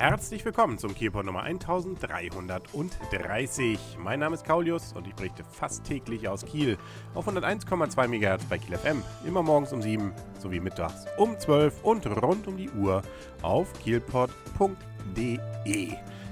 Herzlich willkommen zum Kielpot Nummer 1330. Mein Name ist Kaulius und ich berichte fast täglich aus Kiel auf 101,2 MHz bei Kiel FM. Immer morgens um 7 sowie mittags um 12 und rund um die Uhr auf kielpot.de.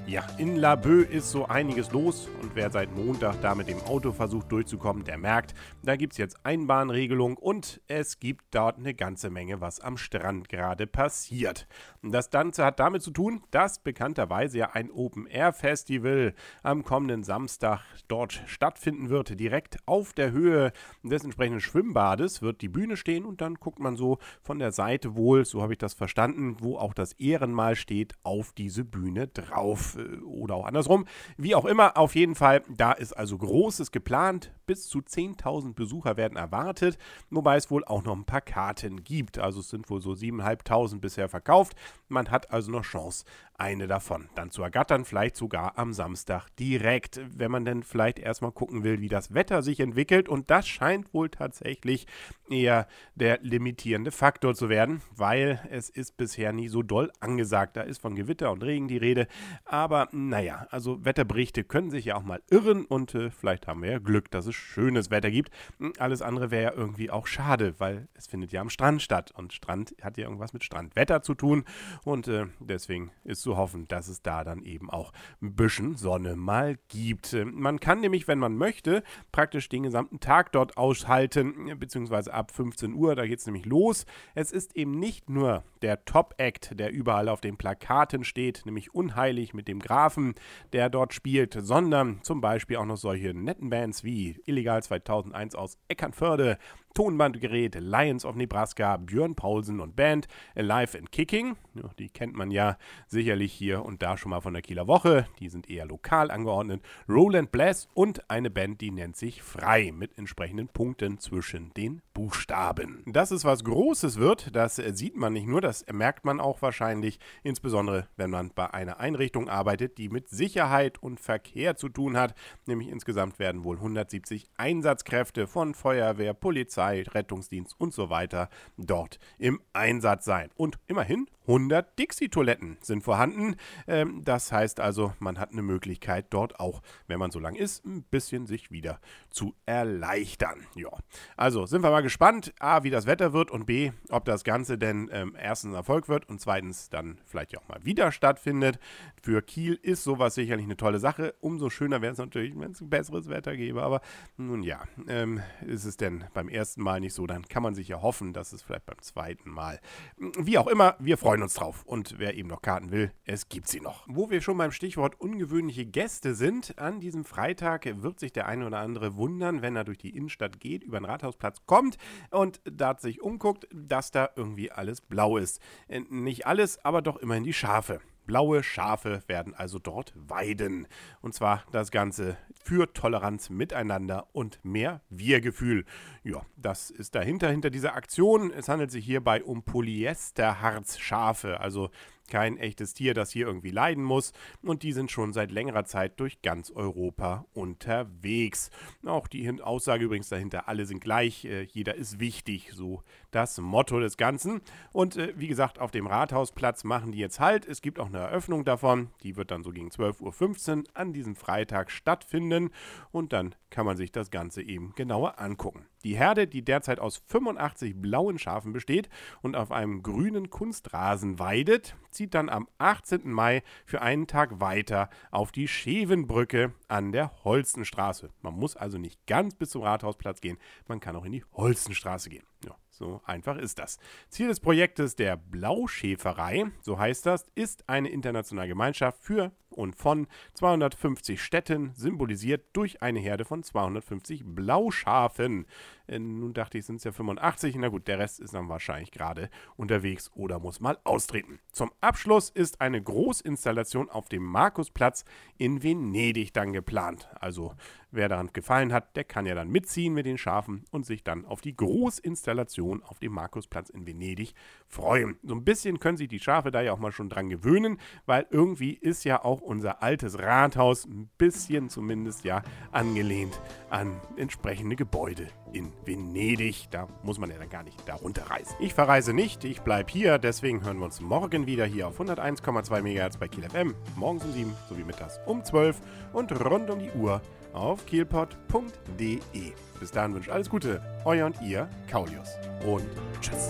Ja, in Laboe ist so einiges los und wer seit Montag da mit dem Auto versucht durchzukommen, der merkt, da gibt es jetzt Einbahnregelung und es gibt dort eine ganze Menge, was am Strand gerade passiert. Das Ganze hat damit zu tun, dass bekannterweise ja ein Open-Air-Festival am kommenden Samstag dort stattfinden wird. Direkt auf der Höhe des entsprechenden Schwimmbades wird die Bühne stehen und dann guckt man so von der Seite wohl, so habe ich das verstanden, wo auch das Ehrenmal steht, auf diese Bühne drauf. Oder auch andersrum. Wie auch immer, auf jeden Fall, da ist also Großes geplant. Bis zu 10.000 Besucher werden erwartet, wobei es wohl auch noch ein paar Karten gibt. Also es sind wohl so 7.500 bisher verkauft. Man hat also noch Chance, eine davon dann zu ergattern, vielleicht sogar am Samstag direkt, wenn man denn vielleicht erstmal gucken will, wie das Wetter sich entwickelt. Und das scheint wohl tatsächlich eher der limitierende Faktor zu werden, weil es ist bisher nie so doll angesagt. Da ist von Gewitter und Regen die Rede. Aber naja, also Wetterberichte können sich ja auch mal irren und äh, vielleicht haben wir ja Glück, dass es schönes Wetter gibt. Hm, alles andere wäre ja irgendwie auch schade, weil es findet ja am Strand statt. Und Strand hat ja irgendwas mit Strandwetter zu tun. Und äh, deswegen ist zu hoffen, dass es da dann eben auch ein bisschen Sonne mal gibt. Man kann nämlich, wenn man möchte, praktisch den gesamten Tag dort aushalten, beziehungsweise ab 15 Uhr, da geht es nämlich los. Es ist eben nicht nur der Top-Act, der überall auf den Plakaten steht, nämlich Unheilig mit dem Grafen, der dort spielt, sondern zum Beispiel auch noch solche netten Bands wie Illegal 2001 aus Eckernförde, Tonbandgerät Lions of Nebraska, Björn Paulsen und Band Alive and Kicking. Ja, die kennt man ja sicherlich hier und da schon mal von der Kieler Woche. Die sind eher lokal angeordnet. Roland Bless und eine Band, die nennt sich Frei mit entsprechenden Punkten zwischen den Buchstaben. Dass es was Großes wird, das sieht man nicht nur, das merkt man auch wahrscheinlich, insbesondere wenn man bei einer Einrichtung arbeitet, die mit Sicherheit und Verkehr zu tun hat. Nämlich insgesamt werden wohl 170 Einsatzkräfte von Feuerwehr, Polizei, Rettungsdienst und so weiter dort im Einsatz sein. Und immerhin 100 Dixie-Toiletten sind vorhanden. Ähm, das heißt also, man hat eine Möglichkeit dort auch, wenn man so lang ist, ein bisschen sich wieder zu erleichtern. Ja, also sind wir mal gespannt, A, wie das Wetter wird und B, ob das Ganze denn ähm, erstens Erfolg wird und zweitens dann vielleicht auch mal wieder stattfindet. Für Kiel ist sowas sicherlich eine tolle Sache. Umso schöner wäre es natürlich, wenn es ein besseres Wetter gäbe. Aber nun ja, ähm, ist es denn beim ersten Mal nicht so, dann kann man sich ja hoffen, dass es vielleicht beim zweiten Mal. Wie auch immer, wir freuen uns drauf. Und wer eben noch Karten will, es gibt sie noch. Wo wir schon beim Stichwort ungewöhnliche Gäste sind, an diesem Freitag wird sich der eine oder andere wundern, wenn er durch die Innenstadt geht, über den Rathausplatz kommt und da sich umguckt, dass da irgendwie alles blau ist. Äh, nicht alles, aber doch immerhin die Schafe. Blaue Schafe werden also dort weiden. Und zwar das Ganze für Toleranz miteinander und mehr Wir-Gefühl. Ja, das ist dahinter, hinter dieser Aktion. Es handelt sich hierbei um Polyesterharzschafe, also kein echtes Tier, das hier irgendwie leiden muss. Und die sind schon seit längerer Zeit durch ganz Europa unterwegs. Auch die Aussage übrigens dahinter, alle sind gleich, äh, jeder ist wichtig, so das Motto des Ganzen. Und äh, wie gesagt, auf dem Rathausplatz machen die jetzt halt. Es gibt auch eine Eröffnung davon, die wird dann so gegen 12.15 Uhr an diesem Freitag stattfinden. Und dann kann man sich das Ganze eben genauer angucken. Die Herde, die derzeit aus 85 blauen Schafen besteht und auf einem grünen Kunstrasen weidet, zieht dann am 18. Mai für einen Tag weiter auf die Schevenbrücke an der Holstenstraße. Man muss also nicht ganz bis zum Rathausplatz gehen, man kann auch in die Holstenstraße gehen. Ja, so einfach ist das. Ziel des Projektes der Blauschäferei, so heißt das, ist eine internationale Gemeinschaft für und von 250 Städten, symbolisiert durch eine Herde von 250 Blauschafen. Äh, nun dachte ich, sind es ja 85. Na gut, der Rest ist dann wahrscheinlich gerade unterwegs oder muss mal austreten. Zum Abschluss ist eine Großinstallation auf dem Markusplatz in Venedig dann geplant. Also wer daran gefallen hat, der kann ja dann mitziehen mit den Schafen und sich dann auf die Großinstallation auf dem Markusplatz in Venedig freuen. So ein bisschen können sich die Schafe da ja auch mal schon dran gewöhnen, weil irgendwie ist ja auch unser altes Rathaus ein bisschen zumindest ja angelehnt an entsprechende Gebäude in Venedig. Da muss man ja dann gar nicht da runterreisen. Ich verreise nicht, ich bleibe hier, deswegen hören wir uns morgen wieder hier auf 101,2 MHz bei Kiel FM. Morgens um 7 sowie mittags um 12 und rund um die Uhr auf kielpot.de. Bis dahin wünsche ich alles Gute, euer und ihr, Kaulius. Und tschüss.